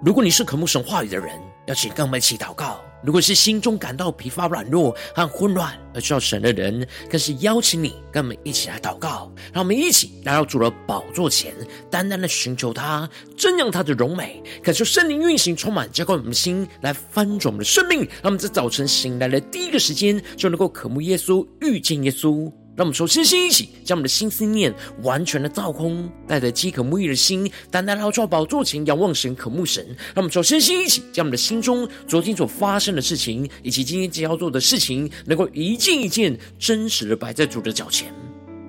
如果你是渴慕神话语的人，邀请跟我们一起祷告。如果是心中感到疲乏、软弱和混乱而需要神的人，更是邀请你跟我们一起来祷告。让我们一起来到主的宝座前，单单的寻求他，瞻仰他的荣美，感受圣灵运行充满，浇灌我们的心，来翻转我们的生命。让我们在早晨醒来的第一个时间，就能够渴慕耶稣，遇见耶稣。让我们说，身心一起，将我们的心思念完全的造空，带着饥渴沐浴的心，单单来到宝座前仰望神、渴慕神。让我们说，身心一起，将我们的心中昨天所发生的事情，以及今天将要做的事情，能够一件一件真实的摆在主的脚前。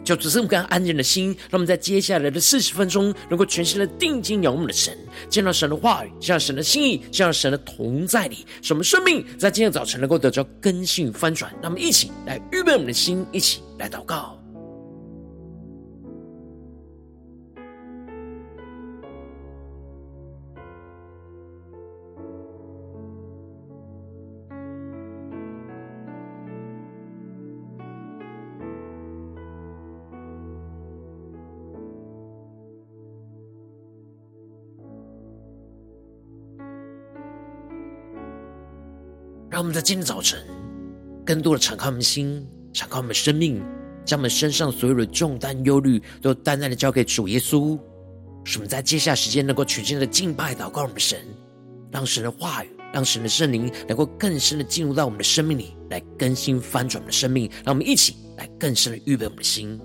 就只是我们刚安静的心，让我们在接下来的四十分钟，能够全心的定睛仰望我们的神，见到神的话语，见到神的心意，见到神的同在里，使我们生命在今天早晨能够得到更新与翻转。那么一起来预备我们的心，一起来祷告。让我们在今天早晨，更多的敞开我们心，敞开我们生命，将我们身上所有的重担、忧虑，都单单的交给主耶稣。使我们在接下来时间能够全心的敬拜、祷告我们的神，让神的话语，让神的圣灵能够更深的进入到我们的生命里，来更新翻转我们的生命。让我们一起来更深的预备我们的心。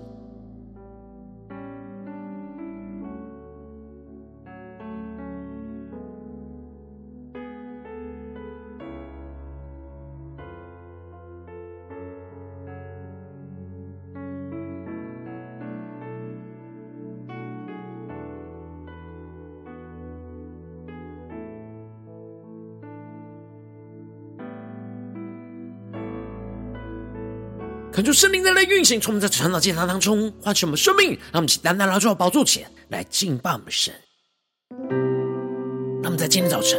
恳求圣灵的来运行，从我们在传道祭坛当中唤醒我们生命，让我们起单单来到宝座前来敬拜我们神。让我们在今天早晨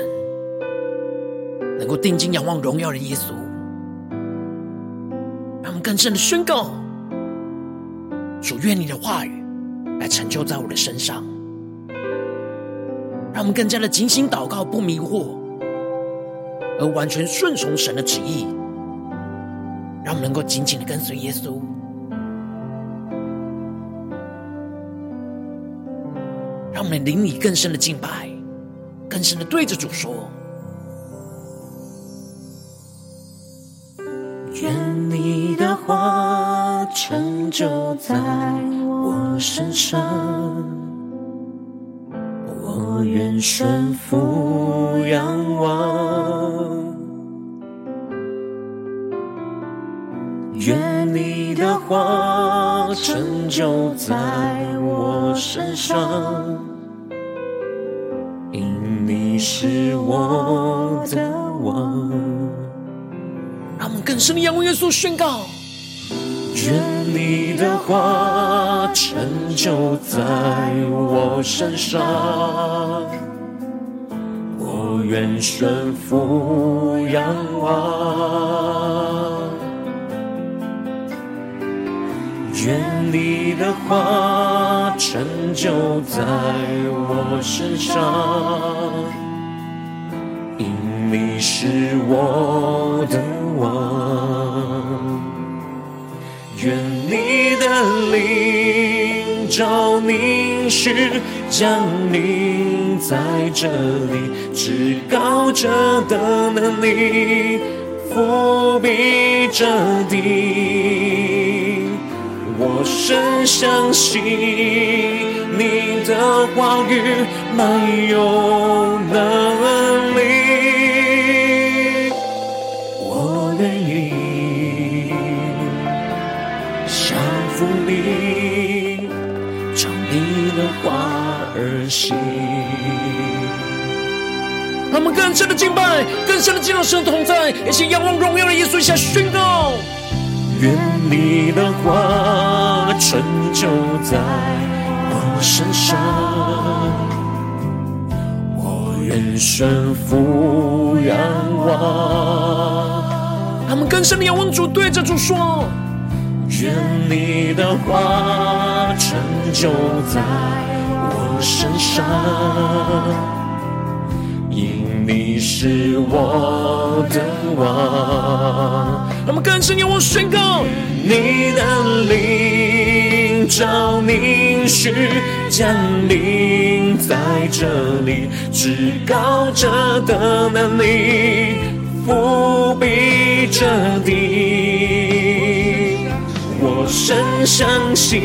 能够定睛仰望荣耀的耶稣，让我们更深的宣告：主，愿你的话语来成就在我的身上，让我们更加的警醒祷告，不迷惑，而完全顺从神的旨意。让我们能够紧紧的跟随耶稣，让我们灵里更深的敬拜，更深的对着主说：愿你的话成就在我身上，我愿顺服仰望。的话成就在我身上，因你是我的王。让我们更深的仰望耶稣，宣告：愿你的话成就在我身上，我愿顺服仰望。愿你的话成就在我身上，因你是我的王。愿你的灵照凝视，降临在这里，至高者的能力覆庇着地。我深相信你的话语满有能力，我愿意降服你，照你的话而行。让我们更深的敬拜，更深的进入神同在，一起仰望荣耀的耶稣，下宣告。愿你的话成就在我身上，我愿顺服仰望。他们更深的仰望主，对着主说：愿你的话成就在我身上，因你是我的王。让我们更深仰望宣告，你的灵召凝视降临在这里，至高者的能力覆庇着地。我深相信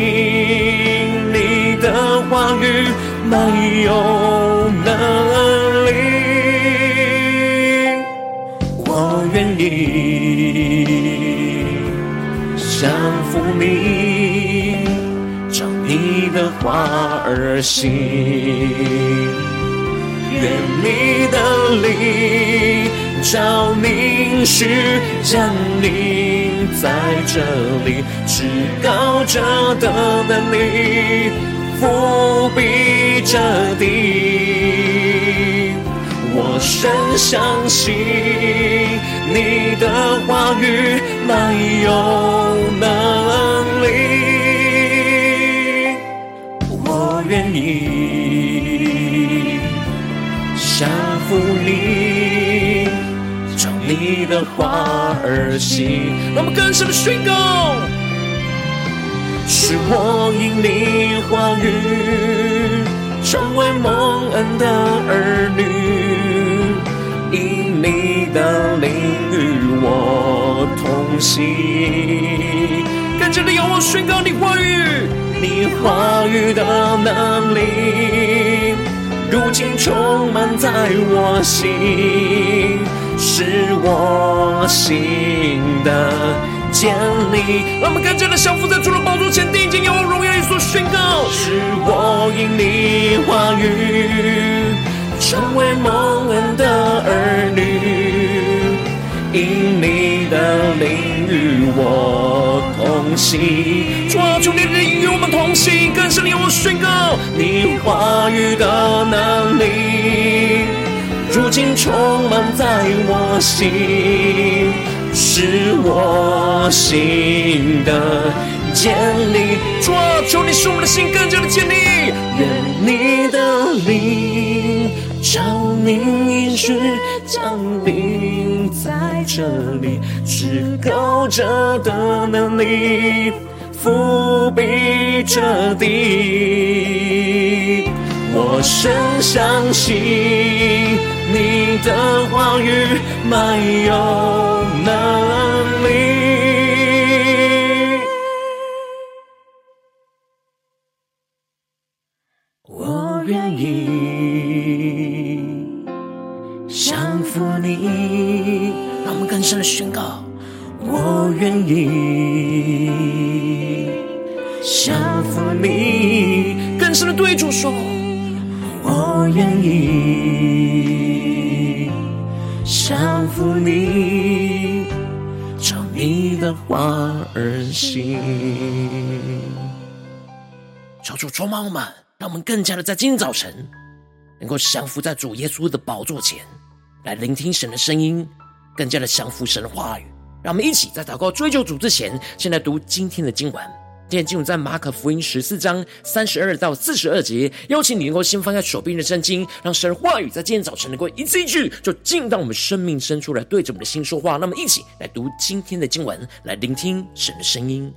你的话语满有能力，我愿意服你，照你的话而行，愿你的灵召凝视降临在这里，至高者的能力覆庇着地。我深相信你的话语满有能力，我愿意降服你，照你的话而行。让我们更深的宣告，是我因你话语。成为蒙恩的儿女，因你的灵与我同行。更加的仰望宣告你话语，你话语的能力，如今充满在我心，是我心的。建立，让我们更加的降服在主的宝座前，定睛仰望荣耀里所宣告。是我因你话语，成为蒙恩的儿女，因你的灵与我同行。主啊，求你的灵与我们同行，更深的我宣告你话语的能力，如今充满在我心。是我心的建立，主啊，求你使我们的心更加的坚立。愿你的灵召凝视降临在这里，至高者的能力覆庇着地。我深相信你的话语满有能力，愿意降服你，更深的对主说。我愿意降服你，照你的话而行。求主充满我们，让我们更加的在今天早晨，能够降服在主耶稣的宝座前，来聆听神的声音，更加的降服神的话语。让我们一起在祷告追求主之前，先来读今天的经文。今天进入在马可福音十四章三十二到四十二节，邀请你能够先放下手边的圣经，让神话语在今天早晨能够一字一句就进到我们生命深处来，对着我们的心说话。那么，一起来读今天的经文，来聆听神的声音。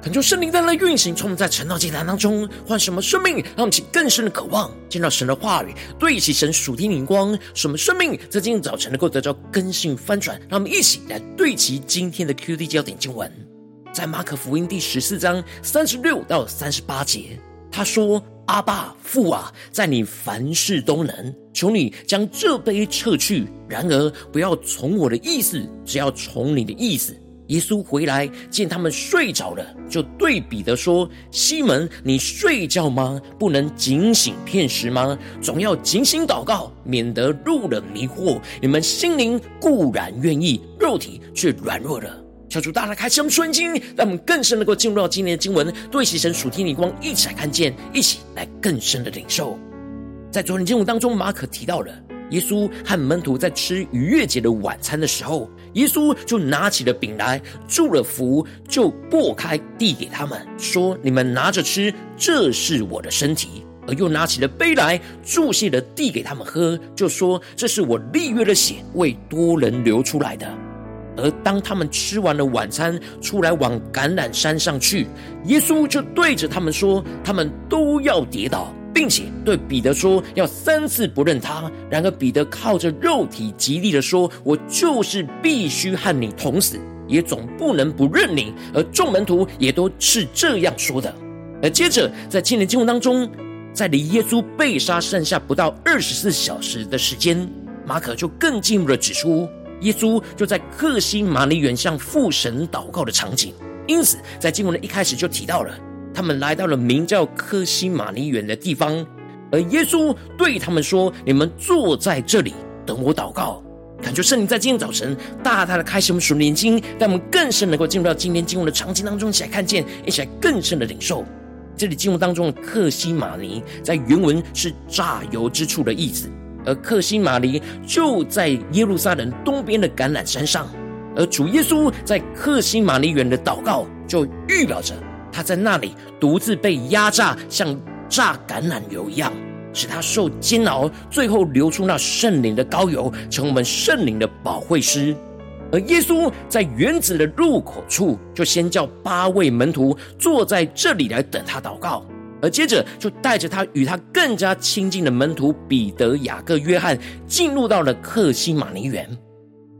恳求圣灵在那运行，从我们在晨祷祭坛当中换什么生命，让我们起更深的渴望见到神的话语，对齐神属天灵光，什么生命在今天早晨能够得到更新翻转。让我们一起来对齐今天的 QD 焦点经文，在马可福音第十四章三十六到三十八节，他说：“阿爸父啊，在你凡事都能，求你将这杯撤去，然而不要从我的意思，只要从你的意思。”耶稣回来见他们睡着了，就对彼得说：“西门，你睡觉吗？不能警醒片时吗？总要警醒祷告，免得入了迷惑。你们心灵固然愿意，肉体却软弱了。”小主大大开启我们眼睛，让我们更深能够进入到今天的经文，对齐神属天的光，一起来看见，一起来更深的领受。在昨天经文当中，马可提到了。耶稣和门徒在吃逾越节的晚餐的时候，耶稣就拿起了饼来，祝了福，就擘开递给他们，说：“你们拿着吃，这是我的身体。”而又拿起了杯来，祝谢了递给他们喝，就说：“这是我立约的血，为多人流出来的。”而当他们吃完了晚餐，出来往橄榄山上去，耶稣就对着他们说：“他们都要跌倒。”并且对彼得说：“要三次不认他。”然而彼得靠着肉体极力的说：“我就是必须和你同死，也总不能不认你。”而众门徒也都是这样说的。而接着在今年经文当中，在离耶稣被杀剩下不到二十四小时的时间，马可就更进一步的指出，耶稣就在克西马尼园向父神祷告的场景。因此，在经文的一开始就提到了。他们来到了名叫克西马尼园的地方，而耶稣对他们说：“你们坐在这里，等我祷告。”感觉圣灵在今天早晨大大的开启我们属灵眼睛，让我们更深能够进入到今天经文的场景当中，一起来看见，一起来更深的领受。这里经文当中的克西马尼，在原文是榨油之处的意思，而克西马尼就在耶路撒冷东边的橄榄山上，而主耶稣在克西马尼园的祷告，就预表着。他在那里独自被压榨，像榨橄榄油一样，使他受煎熬，最后流出那圣灵的膏油，成为我们圣灵的保惠师。而耶稣在园子的入口处，就先叫八位门徒坐在这里来等他祷告，而接着就带着他与他更加亲近的门徒彼得、雅各、约翰，进入到了客西马尼园。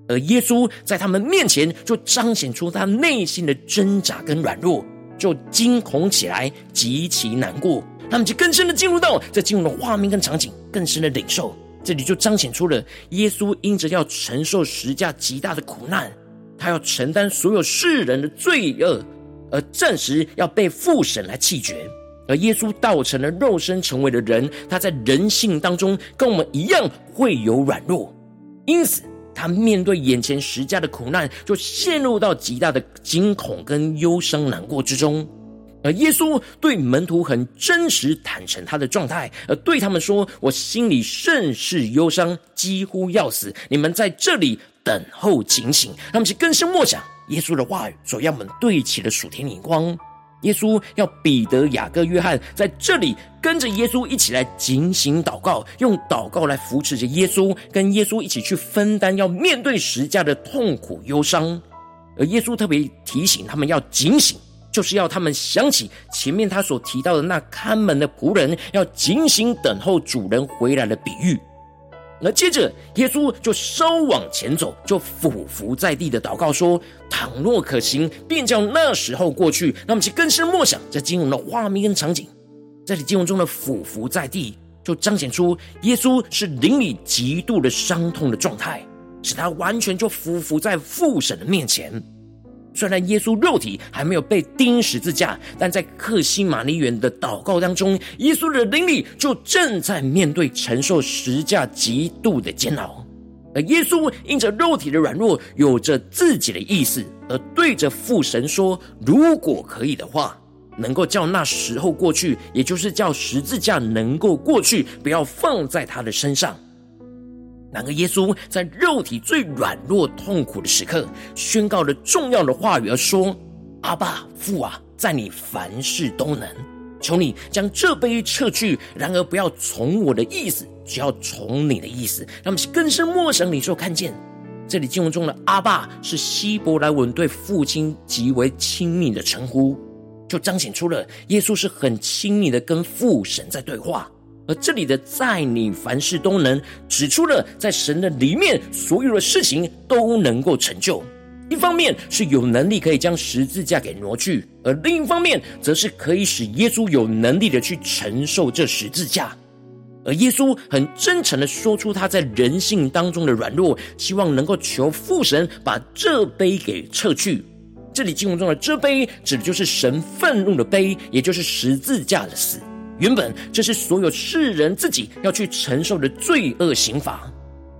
而耶稣在他们面前，就彰显出他内心的挣扎跟软弱。就惊恐起来，极其难过。他们就更深的进入到这进入的画面跟场景，更深的领受。这里就彰显出了耶稣因着要承受十架极大的苦难，他要承担所有世人的罪恶，而暂时要被父神来弃绝。而耶稣道成了肉身，成为了人，他在人性当中跟我们一样会有软弱，因此。他面对眼前十架的苦难，就陷入到极大的惊恐跟忧伤难过之中。而耶稣对门徒很真实坦诚他的状态，而对他们说：“我心里甚是忧伤，几乎要死。你们在这里等候警醒。”他们是更深默想耶稣的话语，所要我们对齐的属天眼光。耶稣要彼得、雅各、约翰在这里跟着耶稣一起来警醒祷告，用祷告来扶持着耶稣，跟耶稣一起去分担要面对十架的痛苦忧伤。而耶稣特别提醒他们要警醒，就是要他们想起前面他所提到的那看门的仆人要警醒等候主人回来的比喻。而接着，耶稣就稍往前走，就俯伏在地的祷告说：“倘若可行，便叫那时候过去。”那么，其更深默想这经文的画面跟场景，在这经文中的俯伏在地，就彰显出耶稣是灵里极度的伤痛的状态，使他完全就俯伏在父神的面前。虽然耶稣肉体还没有被钉十字架，但在克西玛尼园的祷告当中，耶稣的灵里就正在面对承受十架极度的煎熬。而耶稣因着肉体的软弱，有着自己的意思，而对着父神说：“如果可以的话，能够叫那时候过去，也就是叫十字架能够过去，不要放在他的身上。”然而，耶稣在肉体最软弱、痛苦的时刻，宣告了重要的话语，而说：“阿爸父啊，在你凡事都能，求你将这杯撤去。然而，不要从我的意思，只要从你的意思。”让我们更深默想你所看见，这里经文中的“阿爸”是希伯来文对父亲极为亲密的称呼。就彰显出了耶稣是很亲密的跟父神在对话。而这里的在你凡事都能，指出了在神的里面，所有的事情都能够成就。一方面是有能力可以将十字架给挪去，而另一方面则是可以使耶稣有能力的去承受这十字架。而耶稣很真诚的说出他在人性当中的软弱，希望能够求父神把这杯给撤去。这里经文中的这杯指的就是神愤怒的杯，也就是十字架的死。原本这是所有世人自己要去承受的罪恶刑罚，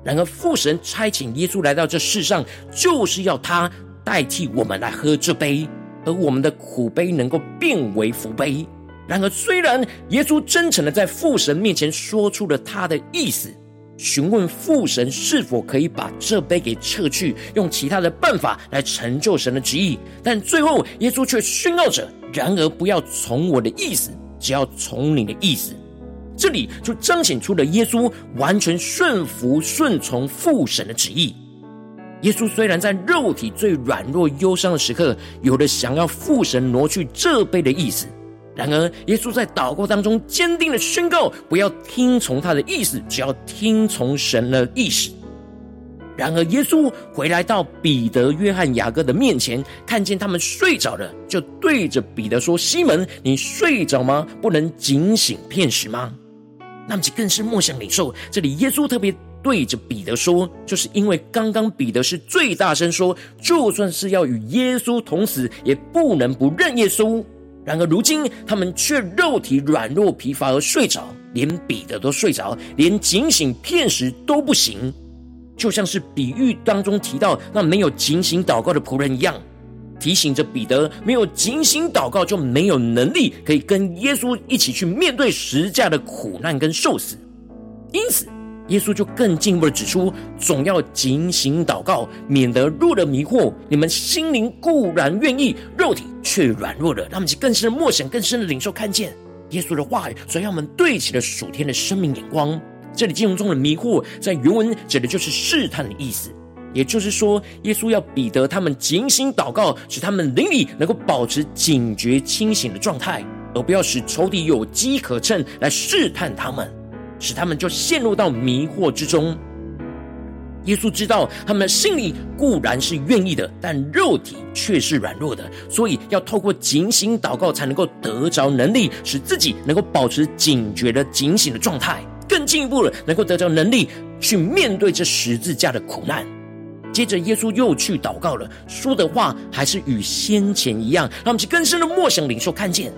然而父神差遣耶稣来到这世上，就是要他代替我们来喝这杯，而我们的苦杯能够变为福杯。然而，虽然耶稣真诚的在父神面前说出了他的意思，询问父神是否可以把这杯给撤去，用其他的办法来成就神的旨意，但最后耶稣却宣告着：“然而，不要从我的意思。”只要从你的意思，这里就彰显出了耶稣完全顺服、顺从父神的旨意。耶稣虽然在肉体最软弱、忧伤的时刻，有了想要父神挪去这杯的意思，然而耶稣在祷告当中坚定的宣告：不要听从他的意思，只要听从神的意思。然而，耶稣回来到彼得、约翰、雅各的面前，看见他们睡着了，就对着彼得说：“西门，你睡着吗？不能警醒片时吗？”那么，就更是默想领受。这里耶稣特别对着彼得说，就是因为刚刚彼得是最大声说，就算是要与耶稣同死，也不能不认耶稣。然而，如今他们却肉体软弱、疲乏而睡着，连彼得都睡着，连警醒片时都不行。就像是比喻当中提到那没有警醒祷告的仆人一样，提醒着彼得，没有警醒祷告就没有能力可以跟耶稣一起去面对十字架的苦难跟受死。因此，耶稣就更进一步的指出，总要警醒祷告，免得入了迷惑。你们心灵固然愿意，肉体却软弱了。他们就更深的默想，更深的领受，看见耶稣的话语，所以让我们对齐了属天的生命眼光。这里经文中的迷惑，在原文指的就是试探的意思。也就是说，耶稣要彼得他们警醒祷告，使他们灵里能够保持警觉清醒的状态，而不要使仇敌有机可乘来试探他们，使他们就陷入到迷惑之中。耶稣知道他们心里固然是愿意的，但肉体却是软弱的，所以要透过警醒祷告，才能够得着能力，使自己能够保持警觉的警醒的状态。更进一步了，能够得到能力去面对这十字架的苦难。接着，耶稣又去祷告了，说的话还是与先前一样，让我们去更深的默想领受看见。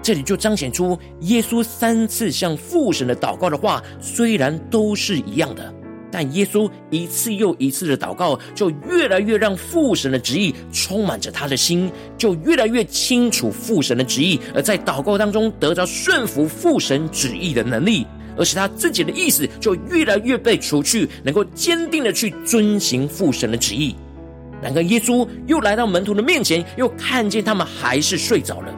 这里就彰显出耶稣三次向父神的祷告的话，虽然都是一样的，但耶稣一次又一次的祷告，就越来越让父神的旨意充满着他的心，就越来越清楚父神的旨意，而在祷告当中得着顺服父神旨意的能力。而使他自己的意思就越来越被除去，能够坚定的去遵行父神的旨意。然而，耶稣又来到门徒的面前，又看见他们还是睡着了，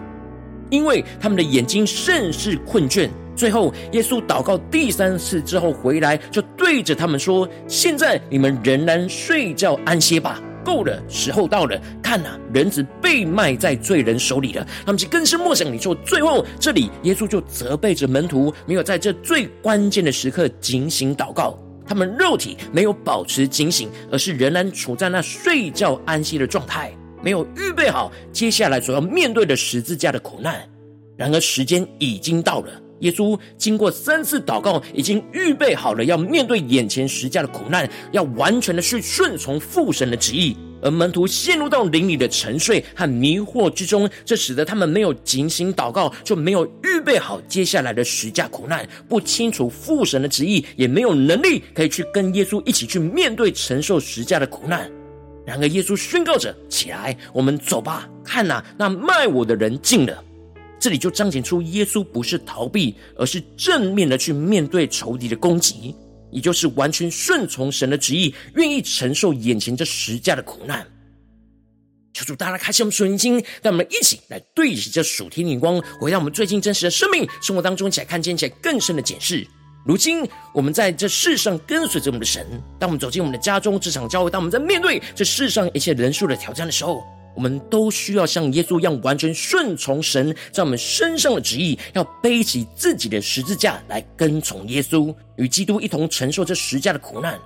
因为他们的眼睛甚是困倦。最后，耶稣祷告第三次之后回来，就对着他们说：“现在你们仍然睡觉安歇吧。”够了，时候到了，看呐、人子被卖在罪人手里了。他们就更是默想，你说最后这里，耶稣就责备着门徒，没有在这最关键的时刻警醒祷告，他们肉体没有保持警醒，而是仍然处在那睡觉安息的状态，没有预备好接下来所要面对的十字架的苦难。然而时间已经到了。耶稣经过三次祷告，已经预备好了要面对眼前十架的苦难，要完全的去顺从父神的旨意。而门徒陷入到灵里的沉睡和迷惑之中，这使得他们没有警醒祷告，就没有预备好接下来的十架苦难，不清楚父神的旨意，也没有能力可以去跟耶稣一起去面对承受十架的苦难。然而耶稣宣告着：“起来，我们走吧。看呐，那卖我的人近了。”这里就彰显出耶稣不是逃避，而是正面的去面对仇敌的攻击，也就是完全顺从神的旨意，愿意承受眼前这十架的苦难。求主大家开启我们属灵心，让我们一起来对齐这属天眼光，回到我们最近真实的生命生活当中，一起来看见一起来更深的检视。如今我们在这世上跟随着我们的神，当我们走进我们的家中、职场、教会，当我们在面对这世上一切人数的挑战的时候。我们都需要像耶稣一样，完全顺从神在我们身上的旨意，要背起自己的十字架来跟从耶稣，与基督一同承受这十架的苦难。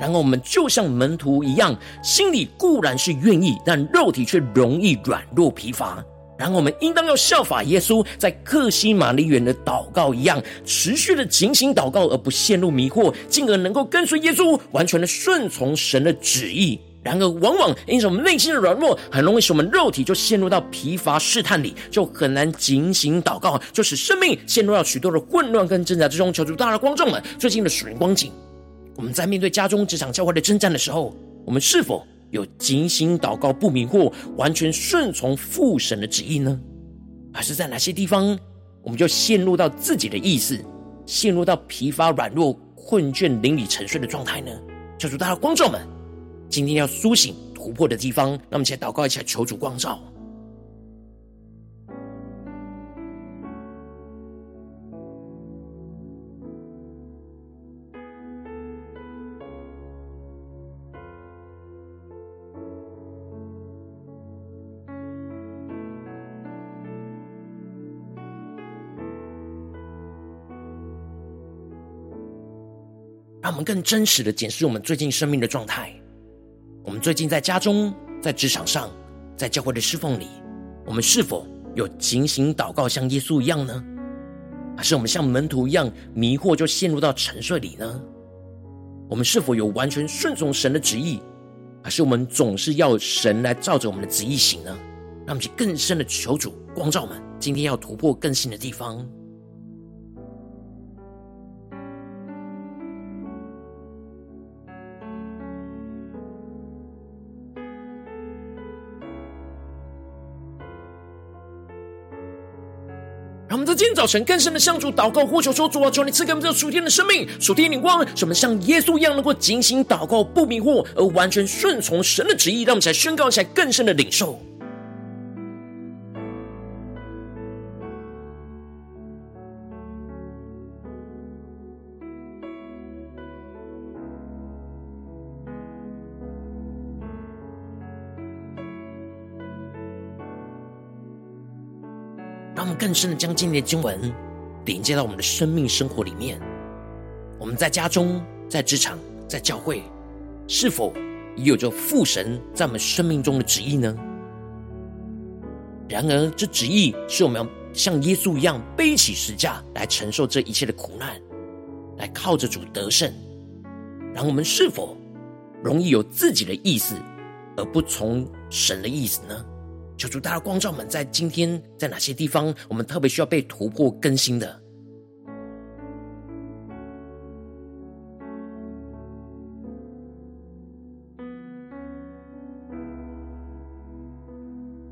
然后我们就像门徒一样，心里固然是愿意，但肉体却容易软弱疲乏。然后我们应当要效法耶稣在克西玛丽园的祷告一样，持续的警醒祷告，而不陷入迷惑，进而能够跟随耶稣，完全的顺从神的旨意。然而，往往因着我们内心的软弱，很容易使我们肉体就陷入到疲乏试探里，就很难警醒祷告，就使生命陷入到许多的混乱跟挣扎之中。求主大家的观众们，最近的属灵光景。我们在面对家中、职场、教会的征战的时候，我们是否有警醒祷告、不迷惑、完全顺从父神的旨意呢？还是在哪些地方，我们就陷入到自己的意思，陷入到疲乏、软弱、困倦、灵里沉睡的状态呢？求主大家的光照们，今天要苏醒、突破的地方，那我们一起来祷告，一起来求主光照。让我们更真实的检视我们最近生命的状态。最近在家中、在职场上、在教会的侍奉里，我们是否有警醒祷告，像耶稣一样呢？还是我们像门徒一样迷惑，就陷入到沉睡里呢？我们是否有完全顺从神的旨意，还是我们总是要神来照着我们的旨意行呢？让我们去更深的求主光照我们，今天要突破更新的地方。更深的向主祷告，呼求说：主啊，求你赐给我们这属天的生命、属天的灵光，使我们像耶稣一样，能够警醒祷告，不迷惑，而完全顺从神的旨意。让我们才宣告，起来更深的领受。让我们更深的将今天的经文连接到我们的生命生活里面。我们在家中、在职场、在教会，是否也有着父神在我们生命中的旨意呢？然而，这旨意是我们要像耶稣一样背起十架来承受这一切的苦难，来靠着主得胜。然后，我们是否容易有自己的意思，而不从神的意思呢？求主大家光照们，在今天在哪些地方，我们特别需要被突破更新的？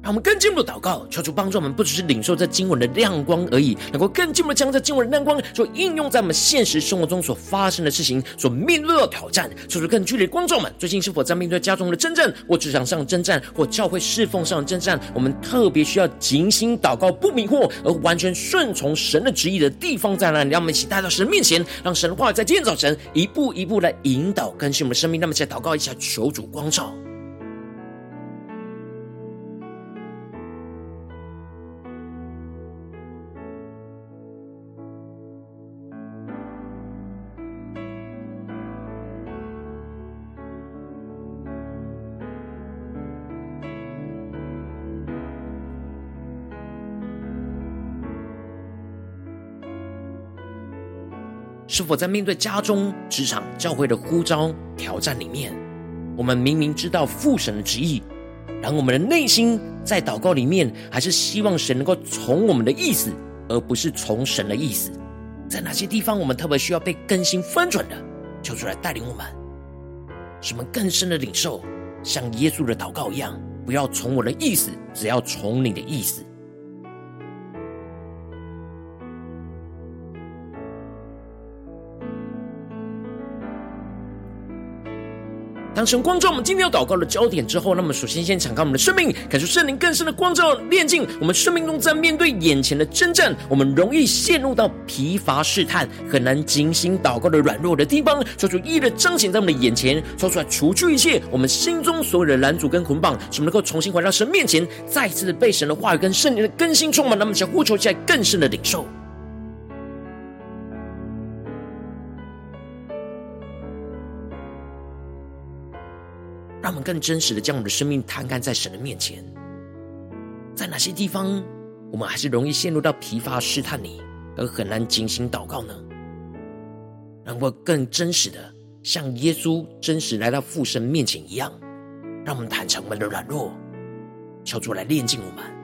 让我们更进一步的祷告，求主帮助我们，不只是领受这经文的亮光而已，能够更进一步的将这经文的亮光，所应用在我们现实生活中所发生的事情，所面对的挑战。求主更剧烈的光照们，最近是否在面对家中的征战，或职场上的征战，或教会侍奉上的征战？我们特别需要警醒祷告，不迷惑，而完全顺从神的旨意的地方在哪里？让我们一起带到神面前，让神的话在今天早晨一步一步来引导更新我们的生命。那么，再祷告一下，求主光照。是否在面对家中、职场、教会的呼召、挑战里面，我们明明知道父神的旨意，然后我们的内心在祷告里面，还是希望神能够从我们的意思，而不是从神的意思？在哪些地方我们特别需要被更新翻转的？求主来带领我们，使我们更深的领受，像耶稣的祷告一样，不要从我的意思，只要从你的意思。当神光照我们今天要祷告的焦点之后，那么首先先敞开我们的生命，感受圣灵更深的光照炼净我们生命中，在面对眼前的征战，我们容易陷入到疲乏试探，很难静心祷告的软弱的地方，求主一一的彰显在我们的眼前，说出来除去一切我们心中所有的拦阻跟捆绑，使我们能够重新回到神面前，再次的被神的话语跟圣灵的更新充满，那么想呼求起来更深的领受。让我们更真实的将我们的生命摊开在神的面前，在哪些地方我们还是容易陷入到疲乏试探里，而很难警醒祷告呢？能够更真实的像耶稣真实来到父神面前一样，让我们坦诚我们的软弱，求主来炼净我们。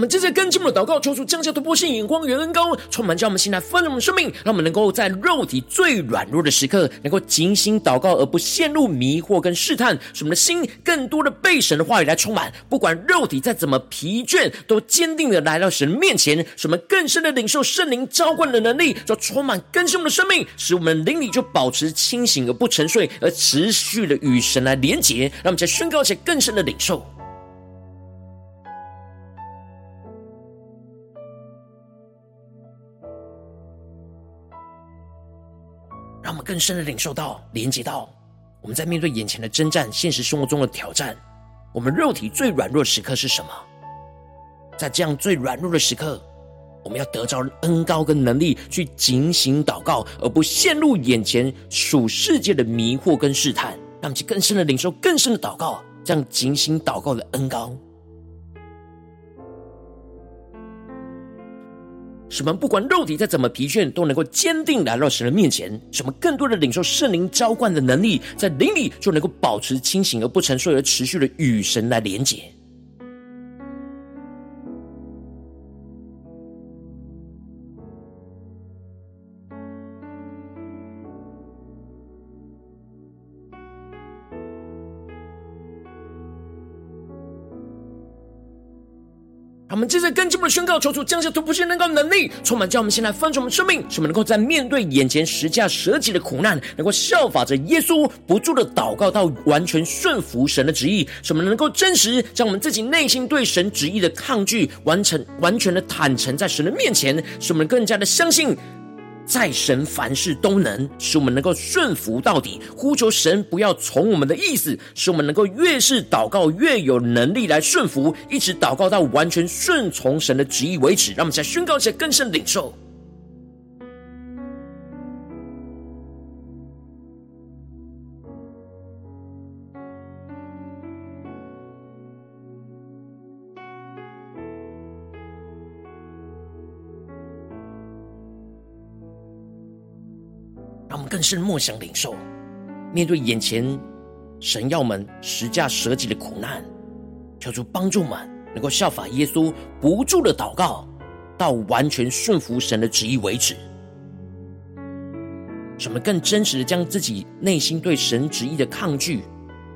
我们接着跟进我们的祷告，求主降下突破性眼光与恩高，充满将我们心来丰盛我们生命，让我们能够在肉体最软弱的时刻，能够精心祷告，而不陷入迷惑跟试探，使我们的心更多的被神的话语来充满。不管肉体再怎么疲倦，都坚定的来到神面前，使我们更深的领受圣灵浇灌的能力，就充满更新我们的生命，使我们灵里就保持清醒而不沉睡，而持续的与神来连结。让我们再宣告一些更深的领受。更深的领受到、连接到，我们在面对眼前的征战、现实生活中的挑战，我们肉体最软弱的时刻是什么？在这样最软弱的时刻，我们要得着恩高跟能力，去警醒祷告，而不陷入眼前属世界的迷惑跟试探。让其更深的领受、更深的祷告，这样警醒祷告的恩高。使我们不管肉体再怎么疲倦，都能够坚定来到神的面前。使我们更多的领受圣灵浇灌的能力，在灵里就能够保持清醒而不沉睡，而持续的与神来连接。接着跟进我们的宣告，求主降下突破性能够能力，充满叫我们先来翻转我们生命，使我们能够在面对眼前十架舍己的苦难，能够效法着耶稣，不住的祷告到完全顺服神的旨意，使我们能够真实将我们自己内心对神旨意的抗拒，完成完全的坦诚在神的面前，使我们更加的相信。在神凡事都能，使我们能够顺服到底，呼求神不要从我们的意思，使我们能够越是祷告越有能力来顺服，一直祷告到完全顺从神的旨意为止。让我们再宣告一下更深领受。更深默想领受，面对眼前神要们十架舍己的苦难，求主帮助们能够效法耶稣，不住的祷告，到完全顺服神的旨意为止。什么更真实的将自己内心对神旨意的抗拒、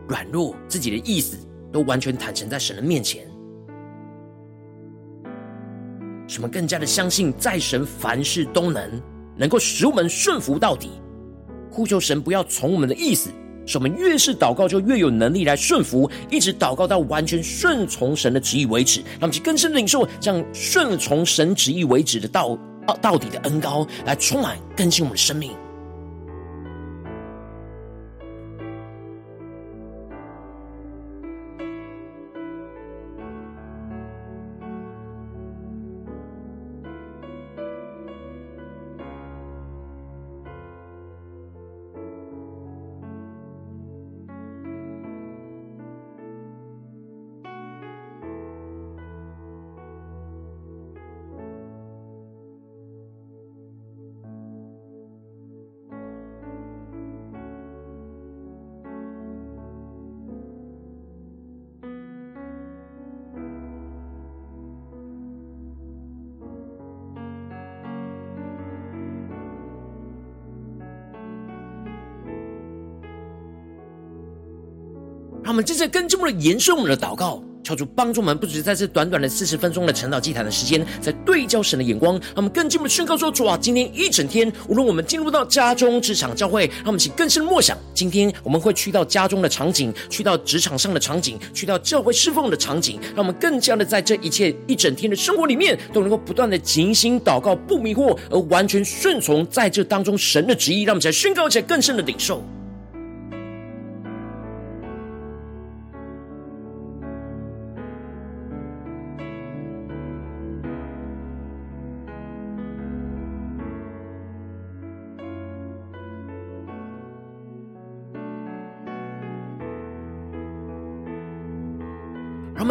软弱、自己的意思，都完全坦诚在神的面前。什么更加的相信，在神凡事都能，能够使我们顺服到底。呼求神不要从我们的意思，使我们越是祷告就越有能力来顺服，一直祷告到完全顺从神的旨意为止。让我们去更深领受这样顺从神旨意为止的到到底的恩高，来充满更新我们的生命。让我们正在更进一步的延伸我们的祷告。求主帮助我们，不只在这短短的四十分钟的晨祷祭坛的时间，在对焦神的眼光，让我们更进一步的宣告说：主啊，今天一整天，无论我们进入到家中、职场、教会，让我们起更深的默想。今天我们会去到家中的场景，去到职场上的场景，去到教会侍奉的场景，让我们更加的在这一切一整天的生活里面，都能够不断的警醒祷告，不迷惑，而完全顺从在这当中神的旨意。让我们起来宣告，起来更深的领受。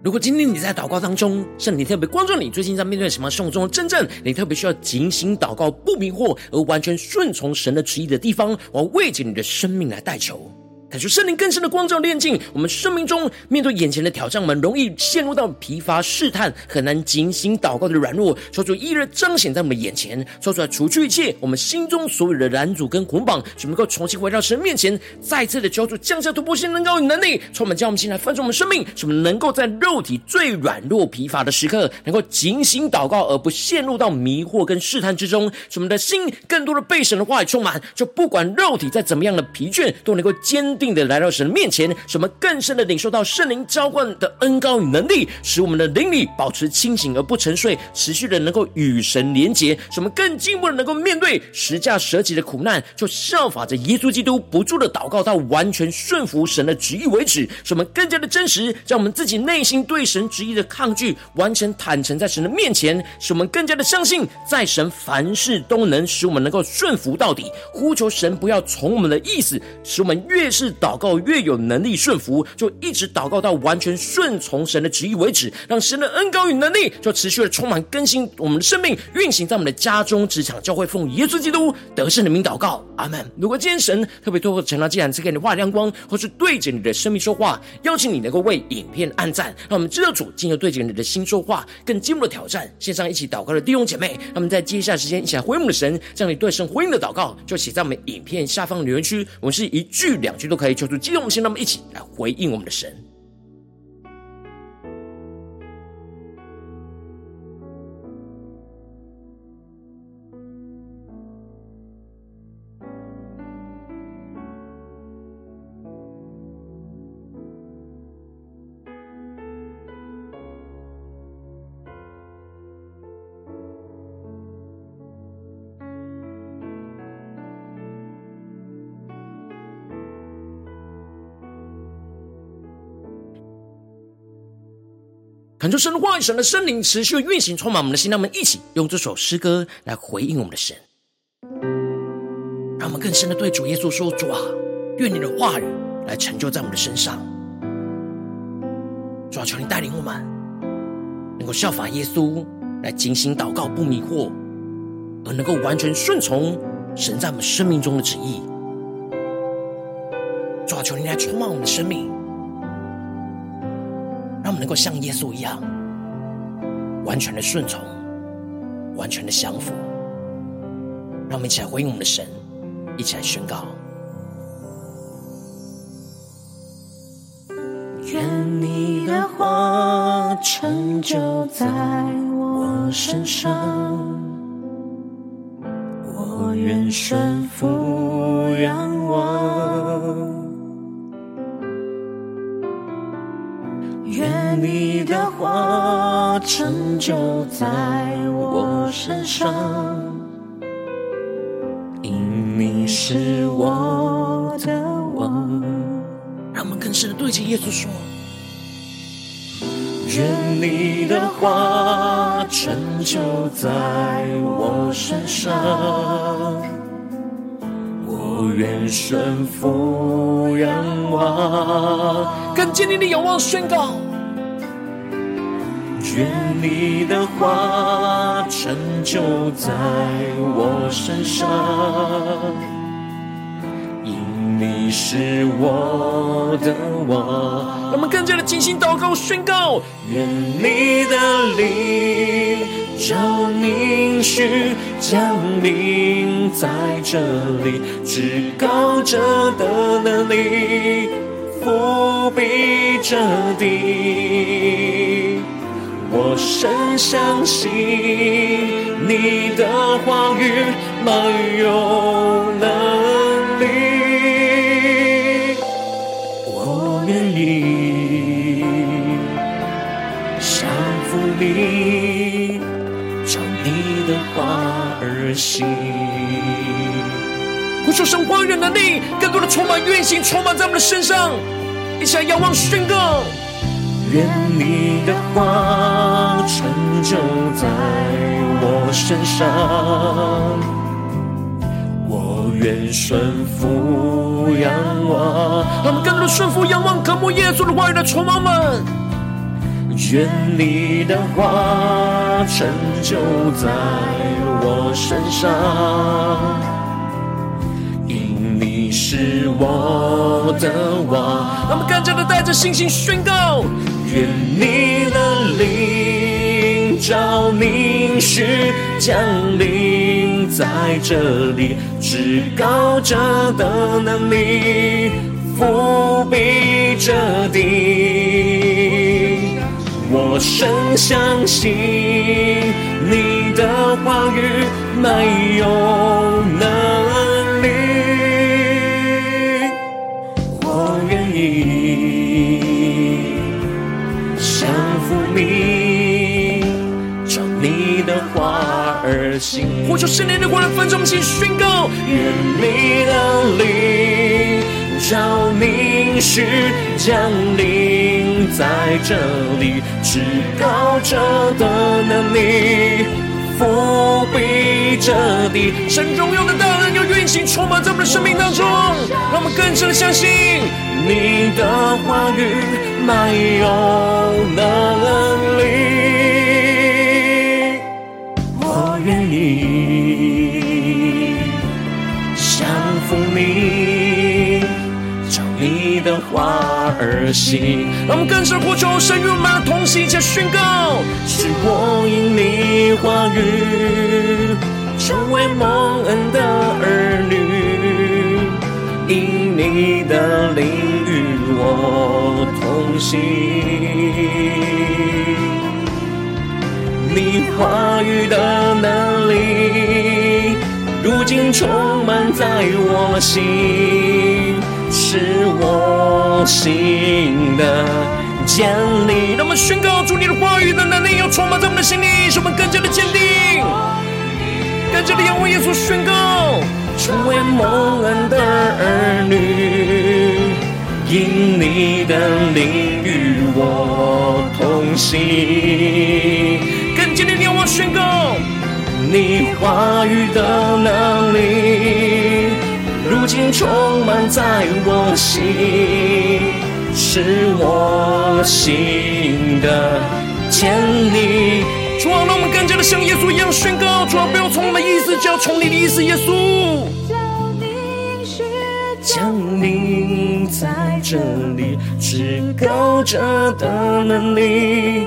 如果今天你在祷告当中，圣灵特别关注你，最近在面对什么生活中的真正，你特别需要警醒祷告、不迷惑而完全顺从神的旨意的地方，我要为着你的生命来代求。感受圣灵更深的光照炼净，我们生命中面对眼前的挑战，我们容易陷入到疲乏试探，很难警醒祷告的软弱。求主一日彰显在我们眼前，说出来除去一切我们心中所有的拦阻跟捆绑，就能够重新回到神面前，再次的求主降下突破性能高与能力，充满将我们心来翻转我们生命，使我们能够在肉体最软弱疲乏的时刻，能够警醒祷告，而不陷入到迷惑跟试探之中。使我们的心更多的被神的话语充满，就不管肉体再怎么样的疲倦，都能够坚定的来到神的面前，使我们更深的领受到圣灵浇灌的恩膏与能力，使我们的灵里保持清醒而不沉睡，持续的能够与神连结，使我们更进一步的能够面对十架舍己的苦难，就效法着耶稣基督，不住的祷告到完全顺服神的旨意为止，使我们更加的真实，将我们自己内心对神旨意的抗拒完全坦诚在神的面前，使我们更加的相信，在神凡事都能，使我们能够顺服到底，呼求神不要从我们的意思，使我们越是祷告。越有能力顺服，就一直祷告到完全顺从神的旨意为止，让神的恩膏与能力就持续的充满更新我们的生命，运行在我们的家中、职场、教会，奉耶稣基督得胜的名祷告，阿门。如果今天神特别透过晨祷祭坛赐给你画亮光，或是对着你的生命说话，邀请你能够为影片按赞，让我们知道主进入对着你的心说话，更进一步的挑战。线上一起祷告的弟兄姐妹，让我们在接下来时间一起来回应我们的神，将你对神回应的祷告就写在我们影片下方留言区，我们是一句两句都可以求助。激动，先那么一起来回应我们的神。恳求神的话语、神的圣灵持续运行，充满我们的心。让我们一起用这首诗歌来回应我们的神，让我们更深的对主耶稣说：“主啊，愿你的话语来成就在我们的身上。主啊，求你带领我们，能够效法耶稣，来警醒祷告，不迷惑，而能够完全顺从神在我们生命中的旨意。主啊，求你来充满我们的生命。”他们能够像耶稣一样，完全的顺从，完全的降服。让我们一起来回应我们的神，一起来宣告。愿你的话成就在我身上，我愿顺服，让我。成就在我身上，因你是我的王。让我们更深的对着耶稣说：愿你的话成就在我身上，我愿顺服仰望。更坚定的仰望宣告。愿你的话成就在我身上，因你是我的王。我们更加的精心祷告宣告。愿你的灵照凝视降临在这里，至高者的能力覆庇这地。我深相信你的话语满有能力，我愿意降服你，照你的话而行。呼求神话语的能力，更多的充满运行，充满在我们的身上，一起来仰望宣告。愿你的话成就在我身上，我愿顺服仰望。让我们更多的顺服仰望，渴慕耶稣的话语的宠物们。愿你的话成就在我身上。因你是我的王，让我们更加的带着信心宣告：愿你的灵照凝视降临在这里，至高者的能力覆庇这地。我深相信你的话语没有能呼求圣灵的光来分中心宣告：愿你的灵照凝视降临在这里，至高者的能力覆庇这地。神荣耀的大能要运行，充满在我们的生命当中，让我们更深的相信。你的话语满有能力，你，照你的话而行。让我们更深呼求，神与我们同行，一起宣告：是我因你话语成为蒙恩的儿女，因你的灵与。我同行，你话语的能力，如今充满在我心，是我心的坚立。让我们宣告主你的话语的能力要充满在我们的心里，使我们更加的坚定，更加的仰望耶稣宣告，成为蒙恩的儿女。因你的灵与我同行，更坚定地我宣告，你话语的能力，如今充满在我心，是我心的坚立。主啊，让我们更加的像耶稣一样宣告，主啊，不要从我们的意思，只要从你的意思，耶稣。降临在这里，至高者的能力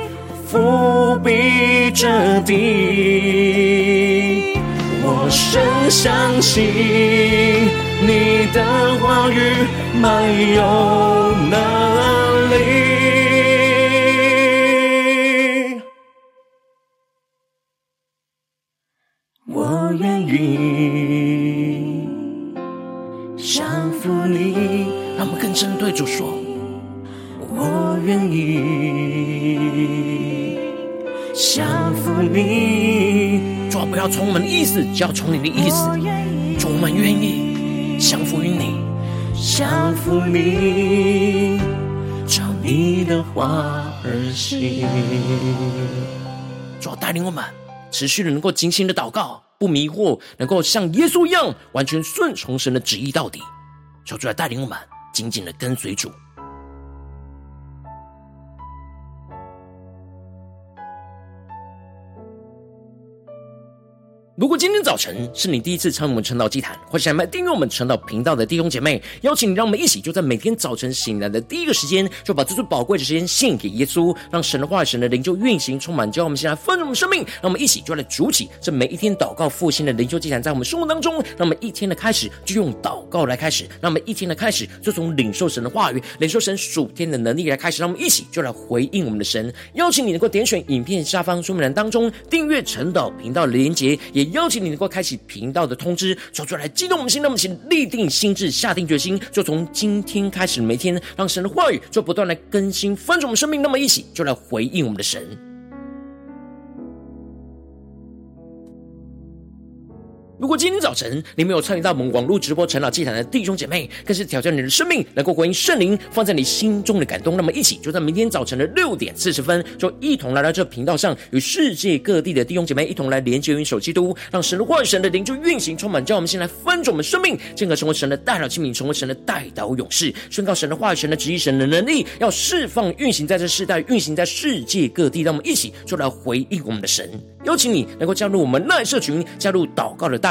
伏笔这地。我深相信你的话语满有能力。要从你的意思。主，我们愿意降服于你，降服你，照你的话而行。主啊，带领我们持续的能够精心的祷告，不迷惑，能够像耶稣一样完全顺从神的旨意到底。求主来带领我们紧紧的跟随主。如果今天早晨是你第一次参与我们晨祷祭坛，或是想来订阅我们晨祷频道的弟兄姐妹，邀请你，让我们一起就在每天早晨醒来的第一个时间，就把这最宝贵的时间献给耶稣，让神的话语、神的灵就运行充满，教我们现在丰盛的生命。让我们一起就来主起这每一天祷告复兴的灵修祭坛，在我们生活当中，让我们一天的开始就用祷告来开始，让我们一天的开始就从领受神的话语、领受神属天的能力来开始，让我们一起就来回应我们的神。邀请你能够点选影片下方说明栏当中订阅晨祷频道的连结，也。也邀请你能够开启频道的通知，说出来激动我们心，那么请立定心智，下定决心，就从今天开始，每天让神的话语就不断来更新翻转我们生命。那么一起就来回应我们的神。如果今天早晨你没有参与到我们网络直播晨祷祭坛的弟兄姐妹，更是挑战你的生命，能够回应圣灵放在你心中的感动。那么，一起就在明天早晨的六点四十分，就一同来到这频道上，与世界各地的弟兄姐妹一同来连接、元首基督，让神的话语、神的灵就运行、充满，叫我们先来翻转我们生命，进而成为神的代祷器皿，成为神的代祷勇士，宣告神的话语、神的旨意、神的能力，要释放、运行在这世代，运行在世界各地。让我们一起就来回应我们的神。邀请你能够加入我们赖社群，加入祷告的大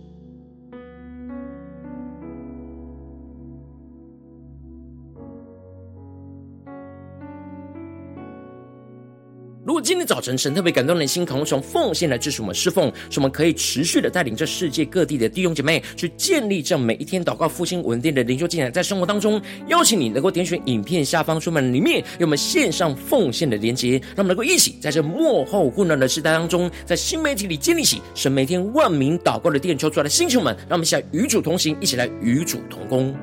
如果今天早晨神特别感动你的心，渴望从奉献来支持我们侍奉，使我们可以持续的带领这世界各地的弟兄姐妹去建立这样每一天祷告复兴稳定的灵修进展，在生活当中，邀请你能够点选影片下方说明里面有我们线上奉献的连接，让我们能够一起在这幕后混乱的时代当中，在新媒体里建立起神每天万名祷告的殿，求出来的星球们，让我们一起来与主同行，一起来与主同工。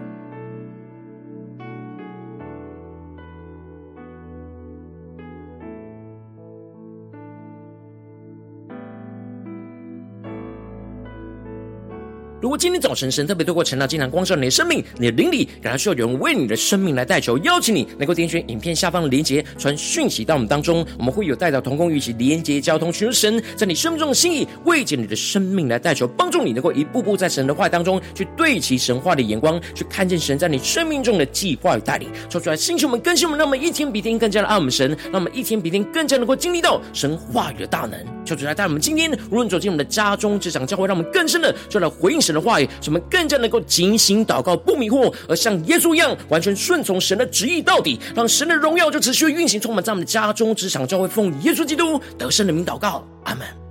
如果今天早晨神特别透过陈祷经常光照你的生命，你的灵里感到需要有人为你的生命来代求，邀请你能够点选影片下方的连结，传讯息到我们当中，我们会有代祷同工与其连结交通，寻求神在你生命中的心意，为着你的生命来代求，帮助你能够一步步在神的话当中去对齐神话的眼光，去看见神在你生命中的计划与带领，说出来，星球们更新我们，让我们一天比天更加的爱我们神，让我们一天比天更加能够经历到神话语的大能。求主来带我们今天无论走进我们的家中、职场、教会，让我们更深的就来回应神的的话语，使我们更加能够警醒祷告，不迷惑，而像耶稣一样完全顺从神的旨意到底，让神的荣耀就持续运行，充满在我们的家中、职场、教会，奉耶稣基督得胜的名祷告，阿门。